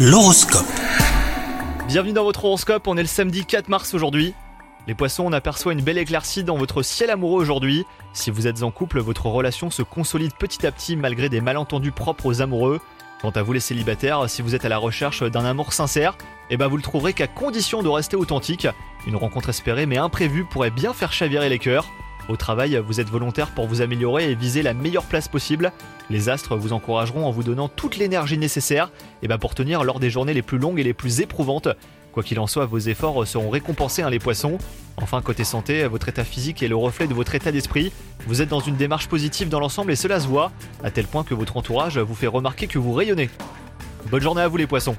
L'horoscope. Bienvenue dans votre horoscope, on est le samedi 4 mars aujourd'hui. Les poissons, on aperçoit une belle éclaircie dans votre ciel amoureux aujourd'hui. Si vous êtes en couple, votre relation se consolide petit à petit malgré des malentendus propres aux amoureux. Quant à vous les célibataires, si vous êtes à la recherche d'un amour sincère, eh ben vous le trouverez qu'à condition de rester authentique. Une rencontre espérée mais imprévue pourrait bien faire chavirer les cœurs. Au travail, vous êtes volontaire pour vous améliorer et viser la meilleure place possible. Les astres vous encourageront en vous donnant toute l'énergie nécessaire et ben pour tenir lors des journées les plus longues et les plus éprouvantes. Quoi qu'il en soit, vos efforts seront récompensés, hein, les poissons. Enfin, côté santé, votre état physique est le reflet de votre état d'esprit. Vous êtes dans une démarche positive dans l'ensemble et cela se voit, à tel point que votre entourage vous fait remarquer que vous rayonnez. Bonne journée à vous les poissons